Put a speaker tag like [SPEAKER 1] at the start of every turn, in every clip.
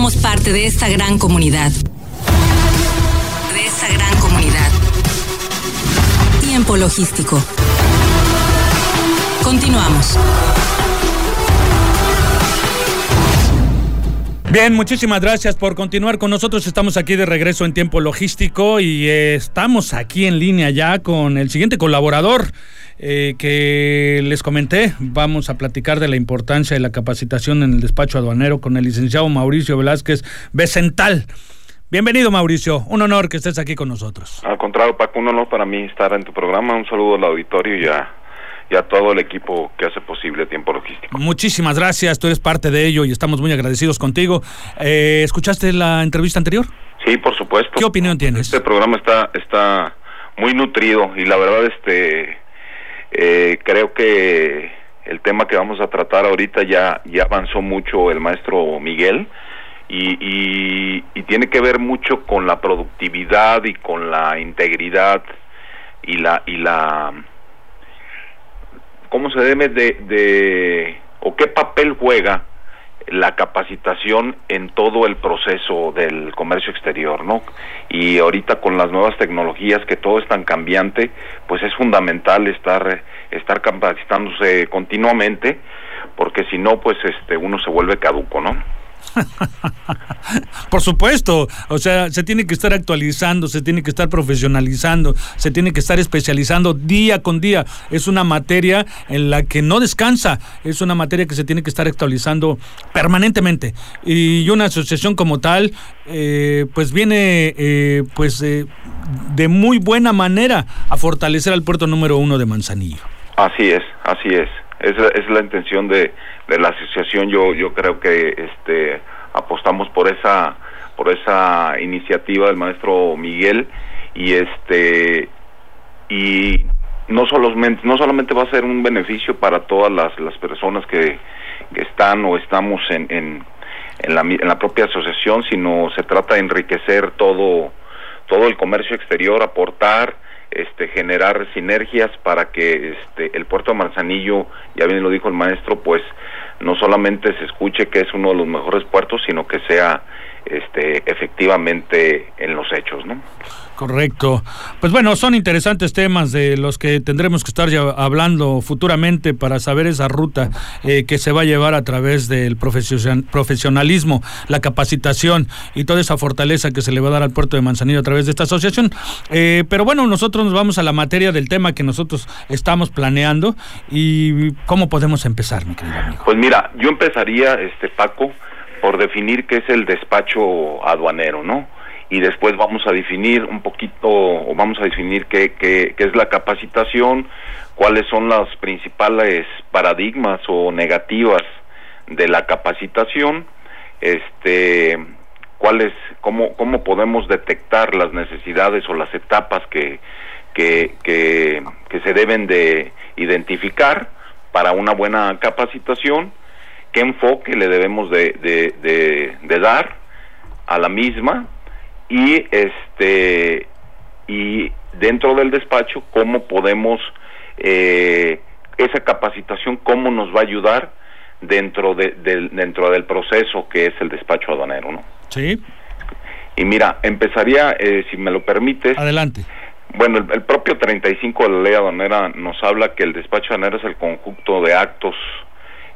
[SPEAKER 1] somos parte de esta gran comunidad. De esta gran comunidad. Tiempo logístico. Continuamos.
[SPEAKER 2] Bien, muchísimas gracias por continuar con nosotros. Estamos aquí de regreso en tiempo logístico y eh, estamos aquí en línea ya con el siguiente colaborador eh, que les comenté. Vamos a platicar de la importancia de la capacitación en el despacho aduanero con el licenciado Mauricio Velázquez Becental. Bienvenido Mauricio, un honor que estés aquí con nosotros.
[SPEAKER 3] Al contrario, Paco, un honor para mí estar en tu programa. Un saludo al auditorio y a y a todo el equipo que hace posible Tiempo Logístico.
[SPEAKER 2] Muchísimas gracias, tú eres parte de ello y estamos muy agradecidos contigo. Eh, ¿Escuchaste la entrevista anterior?
[SPEAKER 3] Sí, por supuesto.
[SPEAKER 2] ¿Qué opinión tienes?
[SPEAKER 3] Este programa está, está muy nutrido y la verdad este eh, creo que el tema que vamos a tratar ahorita ya, ya avanzó mucho el maestro Miguel. Y, y, tiene que ver mucho con la productividad y con la integridad y la y la cómo se debe de, o qué papel juega la capacitación en todo el proceso del comercio exterior, ¿no? Y ahorita con las nuevas tecnologías que todo es tan cambiante, pues es fundamental estar estar capacitándose continuamente, porque si no, pues este uno se vuelve caduco, ¿no?
[SPEAKER 2] Por supuesto, o sea, se tiene que estar actualizando, se tiene que estar profesionalizando, se tiene que estar especializando día con día. Es una materia en la que no descansa, es una materia que se tiene que estar actualizando permanentemente. Y una asociación como tal, eh, pues viene eh, pues eh, de muy buena manera a fortalecer al puerto número uno de Manzanillo.
[SPEAKER 3] Así es, así es. Esa es la intención de, de la asociación. Yo yo creo que este por esa por esa iniciativa del maestro Miguel. Y este y no solamente no solamente va a ser un beneficio para todas las, las personas que, que están o estamos en, en, en, la, en la propia asociación, sino se trata de enriquecer todo todo el comercio exterior, aportar este, generar sinergias para que este, el puerto de Manzanillo, ya bien lo dijo el maestro, pues no solamente se escuche que es uno de los mejores puertos, sino que sea este, efectivamente en los hechos, ¿no?
[SPEAKER 2] Correcto. Pues bueno, son interesantes temas de los que tendremos que estar ya hablando futuramente para saber esa ruta eh, que se va a llevar a través del profesionalismo, la capacitación y toda esa fortaleza que se le va a dar al puerto de Manzanillo a través de esta asociación. Eh, pero bueno, nosotros nos vamos a la materia del tema que nosotros estamos planeando y cómo podemos empezar, mi querido amigo.
[SPEAKER 3] Pues mira, yo empezaría, este Paco, por definir qué es el despacho aduanero, ¿no? y después vamos a definir un poquito, o vamos a definir qué, es la capacitación, cuáles son las principales paradigmas o negativas de la capacitación, este, cuáles, cómo, cómo podemos detectar las necesidades o las etapas que, que se deben de identificar para una buena capacitación, qué enfoque le debemos de, de, de, de dar a la misma y este y dentro del despacho cómo podemos eh, esa capacitación cómo nos va a ayudar dentro de, dentro del proceso que es el despacho aduanero no
[SPEAKER 2] sí.
[SPEAKER 3] Y mira empezaría eh, si me lo permites.
[SPEAKER 2] Adelante.
[SPEAKER 3] Bueno el, el, propio 35 de la ley aduanera nos habla que el despacho aduanero es el conjunto de actos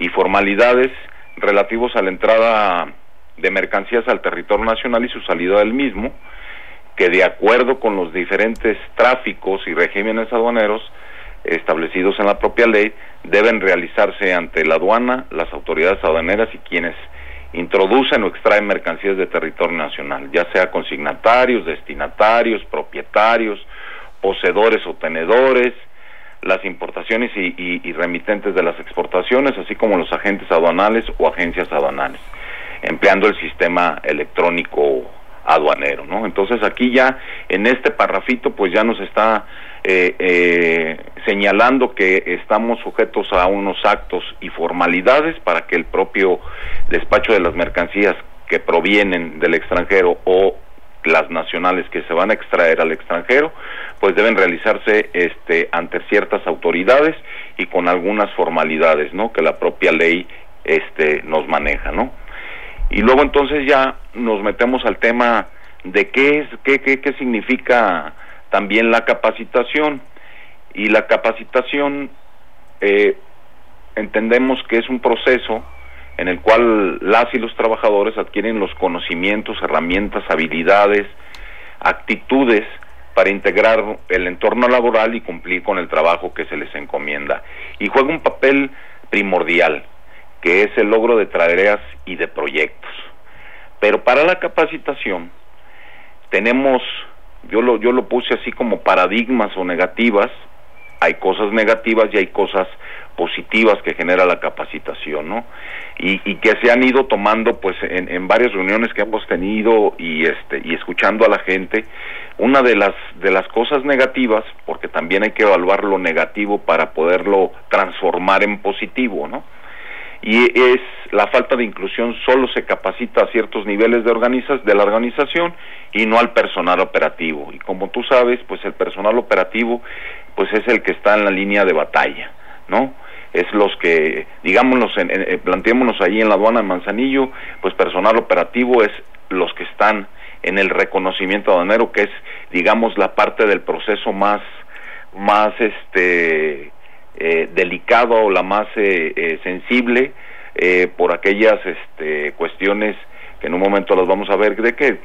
[SPEAKER 3] y formalidades relativos a la entrada de mercancías al territorio nacional y su salida del mismo, que de acuerdo con los diferentes tráficos y regímenes aduaneros establecidos en la propia ley, deben realizarse ante la aduana, las autoridades aduaneras y quienes introducen o extraen mercancías de territorio nacional, ya sea consignatarios, destinatarios, propietarios, poseedores o tenedores, las importaciones y, y, remitentes de las exportaciones, así como los agentes aduanales o agencias aduanales empleando el sistema electrónico aduanero, ¿no? Entonces aquí ya en este parrafito pues ya nos está eh, eh, señalando que estamos sujetos a unos actos y formalidades para que el propio despacho de las mercancías que provienen del extranjero o las nacionales que se van a extraer al extranjero, pues deben realizarse este ante ciertas autoridades y con algunas formalidades, ¿no? Que la propia ley este nos maneja, ¿no? Y luego entonces ya nos metemos al tema de qué es, qué, qué, qué significa también la capacitación. Y la capacitación eh, entendemos que es un proceso en el cual las y los trabajadores adquieren los conocimientos, herramientas, habilidades, actitudes para integrar el entorno laboral y cumplir con el trabajo que se les encomienda. Y juega un papel primordial, que es el logro de tareas y de proyectos. Pero para la capacitación tenemos, yo lo, yo lo puse así como paradigmas o negativas, hay cosas negativas y hay cosas positivas que genera la capacitación, ¿no? Y, que se han ido tomando, pues, en, varias reuniones que hemos tenido y este y escuchando a la gente, una de las de las cosas negativas, porque también hay que evaluar lo negativo para poderlo transformar en positivo, ¿no? Y es la falta de inclusión solo se capacita a ciertos niveles de organizas de la organización y no al personal operativo. Y como tú sabes, pues el personal operativo pues es el que está en la línea de batalla, ¿no? es los que, digámonos, en, en, planteémonos ahí en la aduana de Manzanillo, pues personal operativo es los que están en el reconocimiento aduanero, que es, digamos, la parte del proceso más, más, este, eh, delicado o la más eh, eh, sensible por aquellas, este, cuestiones que en un momento las vamos a ver de que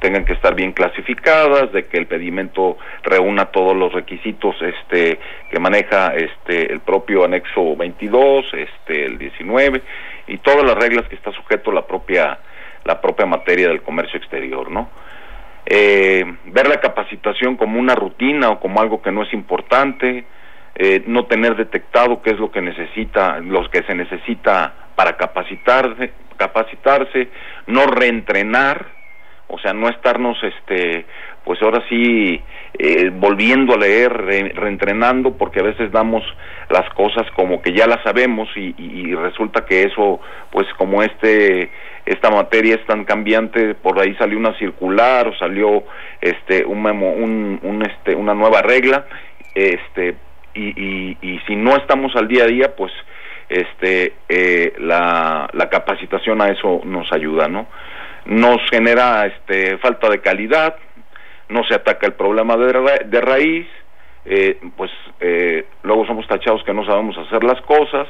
[SPEAKER 3] tengan que estar bien clasificadas, de que el pedimento reúna todos los requisitos este que maneja este el propio anexo 22, este el 19 y todas las reglas que está sujeto la propia la propia materia del comercio exterior, ¿no? Eh, ver la capacitación como una rutina o como algo que no es importante, eh, no tener detectado qué es lo que necesita, lo que se necesita para capacitarse, capacitarse, no reentrenar, o sea, no estarnos, este, pues ahora sí, eh, volviendo a leer, reentrenando, porque a veces damos las cosas como que ya las sabemos y, resulta que eso, pues como este, esta materia es tan cambiante, por ahí salió una circular o salió, este, un, un, un este, una nueva regla, este, y, y, si no estamos al día a día, pues, este, eh, la, la capacitación a eso nos ayuda, ¿no? nos genera este, falta de calidad, no se ataca el problema de, raíz, eh, pues eh, luego somos tachados que no sabemos hacer las cosas,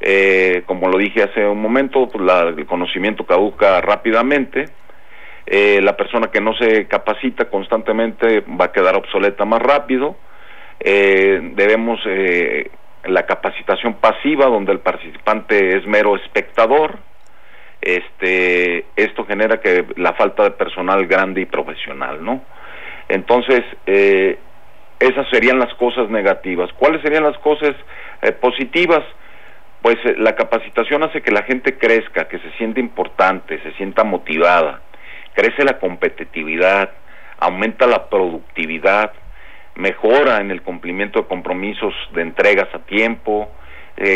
[SPEAKER 3] eh, como lo dije hace un momento, pues el conocimiento caduca rápidamente, la persona que no se capacita constantemente va a quedar obsoleta más rápido, debemos la capacitación pasiva donde el participante es mero espectador, este, esto genera que la falta de personal grande y profesional, ¿no? Entonces, eh, esas serían las cosas negativas. ¿Cuáles serían las cosas eh, positivas? Pues eh, la capacitación hace que la gente crezca, que se sienta importante, se sienta motivada, crece la competitividad, aumenta la productividad, mejora en el cumplimiento de compromisos de entregas a tiempo,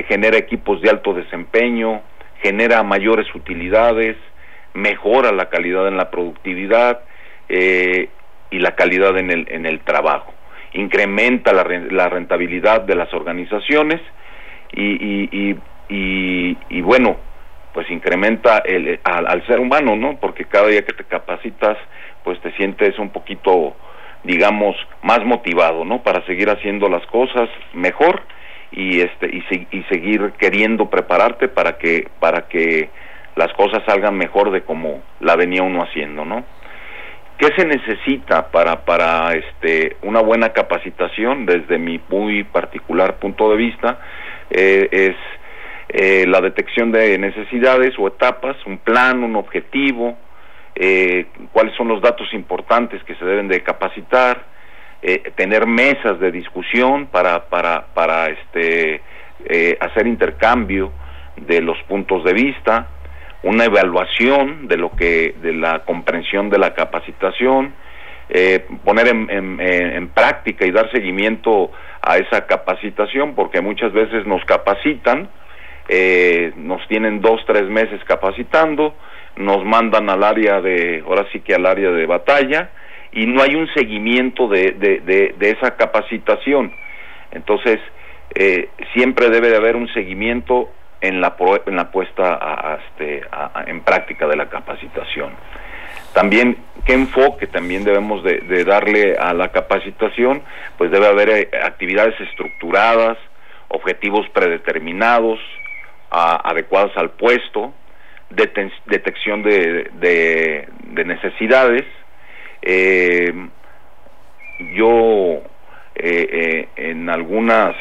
[SPEAKER 3] genera equipos de alto desempeño, genera mayores utilidades, mejora la calidad en la productividad eh, y la calidad en el, en el trabajo, incrementa la, la rentabilidad de las organizaciones y, y, y, y bueno, pues incrementa el, al, al, ser humano, ¿no? Porque cada día que te capacitas, pues te sientes un poquito, digamos, más motivado, ¿no? Para seguir haciendo las cosas mejor y este y, seguir queriendo prepararte para que para que las cosas salgan mejor de como la venía uno haciendo, ¿no? ¿Qué se necesita para para este una buena capacitación desde mi muy particular punto de vista eh, es eh, la detección de necesidades o etapas, un plan, un objetivo, eh, cuáles son los datos importantes que se deben de capacitar, eh, tener mesas de discusión para, para, para este, eh, hacer intercambio de los puntos de vista, una evaluación de lo que, de la comprensión de la capacitación, eh, poner en, en, práctica y dar seguimiento a esa capacitación, porque muchas veces nos capacitan, nos tienen dos, tres meses capacitando, nos mandan al área de, ahora sí que al área de batalla, y no hay un seguimiento de, de, de, esa capacitación. Entonces, eh, siempre debe de haber un seguimiento en la, en la puesta a, este, en práctica de la capacitación. También, ¿qué enfoque también debemos de, darle a la capacitación? Pues debe haber eh, actividades estructuradas, objetivos predeterminados, adecuados al puesto, detección de, necesidades. Eh, yo eh, en algunas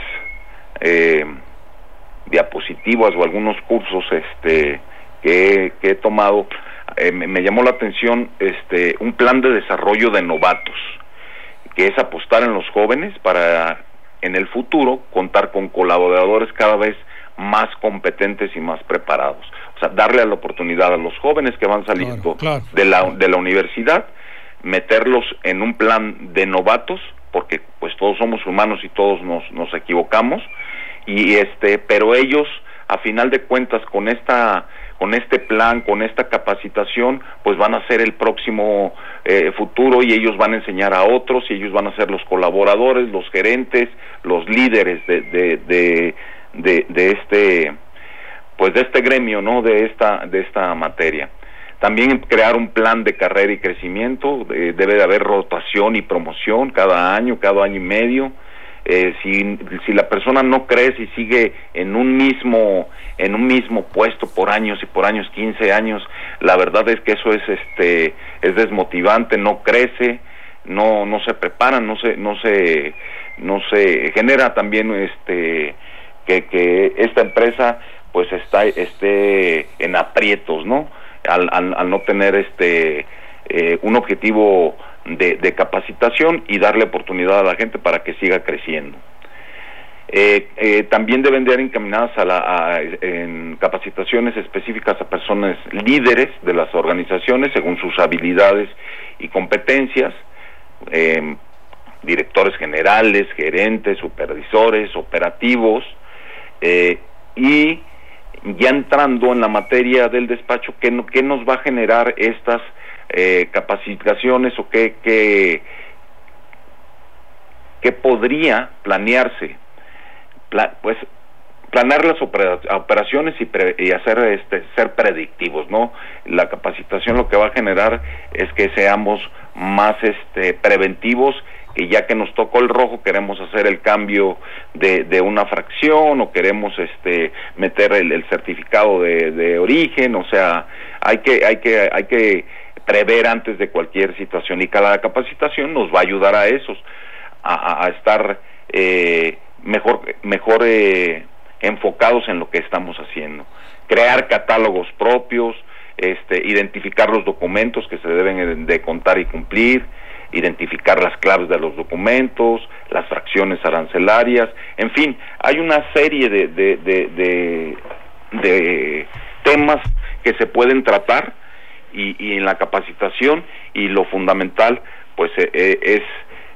[SPEAKER 3] diapositivas o algunos cursos este, que he tomado, eh, me, llamó la atención este un plan de desarrollo de novatos, que es apostar en los jóvenes para en el futuro contar con colaboradores cada vez más competentes y más preparados. O sea, darle la oportunidad a los jóvenes que van saliendo de la de la universidad, meterlos en un plan de novatos, porque pues todos somos humanos y todos nos, nos equivocamos, y este, pero ellos a final de cuentas con esta con este plan, con esta capacitación, pues van a ser el próximo eh, futuro y ellos van a enseñar a otros y ellos van a ser los colaboradores, los gerentes, los líderes de, de, de, de, este pues de este gremio, ¿no? De esta de esta materia. También crear un plan de carrera y crecimiento, debe de haber rotación y promoción cada año, cada año y medio eh, si, si la persona no crece y sigue en un mismo en un mismo puesto por años y por años 15 años la verdad es que eso es este es desmotivante no crece no no se prepara no se no se no se genera también este que, esta empresa pues está esté en aprietos no al, al, no tener este eh, un objetivo de, capacitación y darle oportunidad a la gente para que siga creciendo. Eh, eh, también deben de ir encaminadas a, la, en capacitaciones específicas a personas líderes de las organizaciones según sus habilidades y competencias, em, directores generales, gerentes, supervisores, operativos, eh, y ya entrando en la materia del despacho, ¿qué, qué nos va a generar estas eh, capacitaciones o qué, qué, qué podría planearse. pues planear las operaciones y, y, hacer este ser predictivos no la capacitación lo que va a generar es que seamos más este preventivos y ya que nos tocó el rojo queremos hacer el cambio de, de una fracción o queremos este meter el, el certificado de, de, origen o sea hay que hay que hay que prever antes de cualquier situación y cada capacitación nos va a ayudar a esos a, estar eh, mejor mejor eh, enfocados en lo que estamos haciendo. Crear catálogos propios este identificar los documentos que se deben de contar y cumplir identificar las claves de los documentos las fracciones arancelarias en fin hay una serie de, de, de temas que se pueden tratar y, en la capacitación y lo fundamental pues eh, eh, es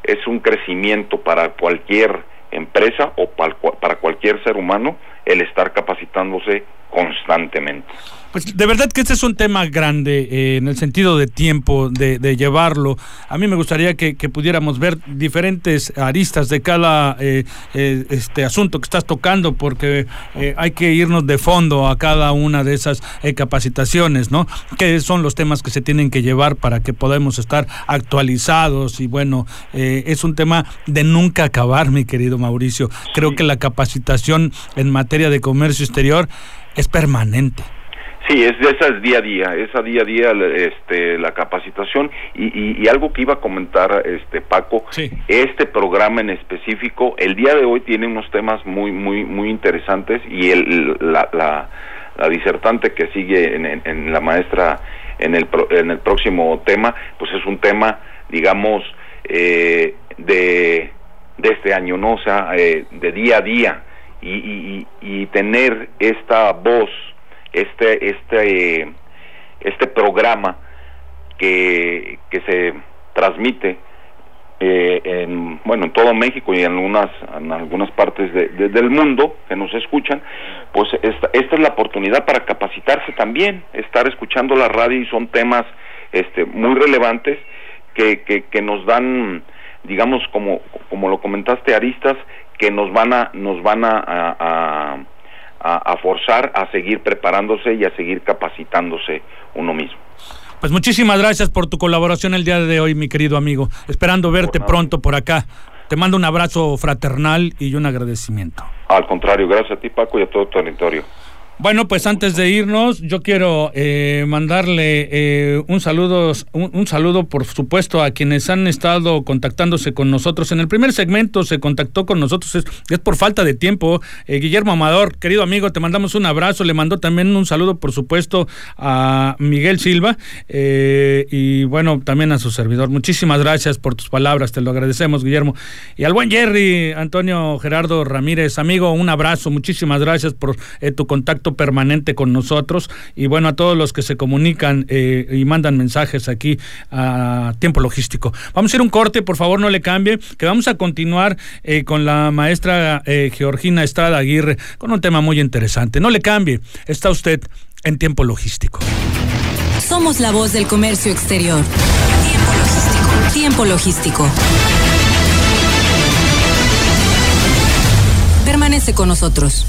[SPEAKER 3] es un crecimiento para cualquier empresa o para cualquier ser humano el estar capacitándose constantemente.
[SPEAKER 2] Pues de verdad que este es un tema grande eh, en el sentido de tiempo, de, llevarlo. A mí me gustaría que, pudiéramos ver diferentes aristas de cada eh, eh, este asunto que estás tocando, porque hay que irnos de fondo a cada una de esas capacitaciones, ¿no? ¿Qué son los temas que se tienen que llevar para que podamos estar actualizados? Y bueno, es un tema de nunca acabar, mi querido Mauricio. Creo que la capacitación en materia de comercio exterior es permanente.
[SPEAKER 3] Sí, es, esa es día a día, esa día a día este, la capacitación. Y, y, algo que iba a comentar este Paco, este programa en específico, el día de hoy tiene unos temas muy muy muy interesantes y el, la, la, disertante que sigue en, en, la maestra en el, en el próximo tema, pues es un tema, digamos, eh, de, de este año, ¿no? O sea, eh, de día a día. Y, y, y tener esta voz este, este, este programa que, que se transmite eh, en, bueno, en todo México y en algunas, en algunas partes de, del mundo que nos escuchan, pues esta, esta es la oportunidad para capacitarse también, estar escuchando la radio y son temas este, muy relevantes que, que, que nos dan, digamos, como, como lo comentaste, aristas que nos van a, nos van a, a a, forzar a seguir preparándose y a seguir capacitándose uno mismo.
[SPEAKER 2] Pues muchísimas gracias por tu colaboración el día de hoy, mi querido amigo. Esperando verte pronto por acá. Te mando un abrazo fraternal y un agradecimiento.
[SPEAKER 3] Al contrario, gracias a ti, Paco, y a todo tu territorio.
[SPEAKER 2] Bueno, pues antes de irnos, yo quiero eh, mandarle eh, un saludo, un, saludo, por supuesto, a quienes han estado contactándose con nosotros. En el primer segmento se contactó con nosotros, es, por falta de tiempo. Eh, Guillermo Amador, querido amigo, te mandamos un abrazo. Le mandó también un saludo, por supuesto, a Miguel Silva y bueno, también a su servidor. Muchísimas gracias por tus palabras, te lo agradecemos, Guillermo. Y al buen Jerry, Antonio Gerardo Ramírez, amigo, un abrazo. Muchísimas gracias por tu permanente con nosotros y bueno, a todos los que se comunican eh, y mandan mensajes aquí a Tiempo Logístico. Vamos a ir un corte, por favor no le cambie, que vamos a continuar eh, con la maestra eh, Georgina Estrada Aguirre con un tema muy interesante. No le cambie, está usted en Tiempo Logístico.
[SPEAKER 1] Somos la voz del comercio exterior. Tiempo Logístico. Tiempo Logístico. Permanece con nosotros.